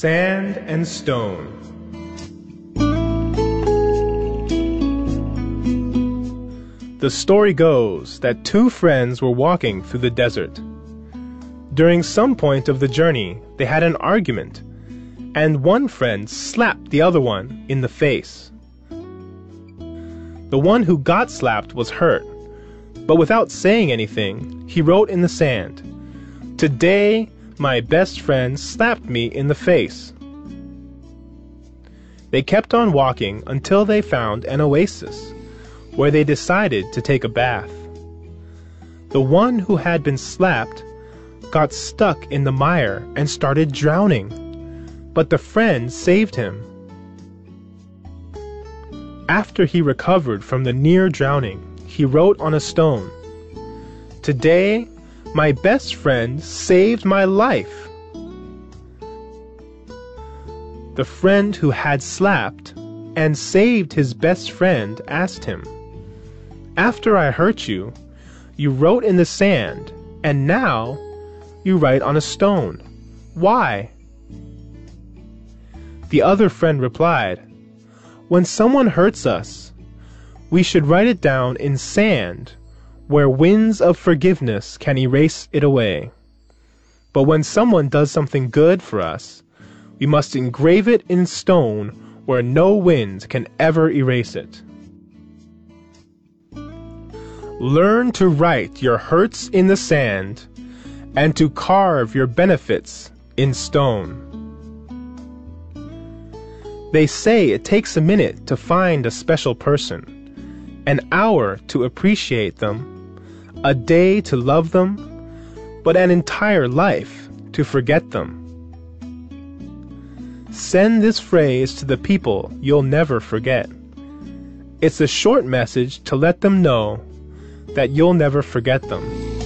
Sand and Stone. The story goes that two friends were walking through the desert. During some point of the journey, they had an argument, and one friend slapped the other one in the face. The one who got slapped was hurt, but without saying anything, he wrote in the sand, Today, my best friend slapped me in the face. They kept on walking until they found an oasis, where they decided to take a bath. The one who had been slapped got stuck in the mire and started drowning, but the friend saved him. After he recovered from the near drowning, he wrote on a stone, Today, my best friend saved my life. The friend who had slapped and saved his best friend asked him, After I hurt you, you wrote in the sand, and now you write on a stone. Why? The other friend replied, When someone hurts us, we should write it down in sand where winds of forgiveness can erase it away. But when someone does something good for us, we must engrave it in stone where no wind can ever erase it. Learn to write your hurts in the sand and to carve your benefits in stone. They say it takes a minute to find a special person, an hour to appreciate them, a day to love them, but an entire life to forget them. Send this phrase to the people you'll never forget. It's a short message to let them know that you'll never forget them.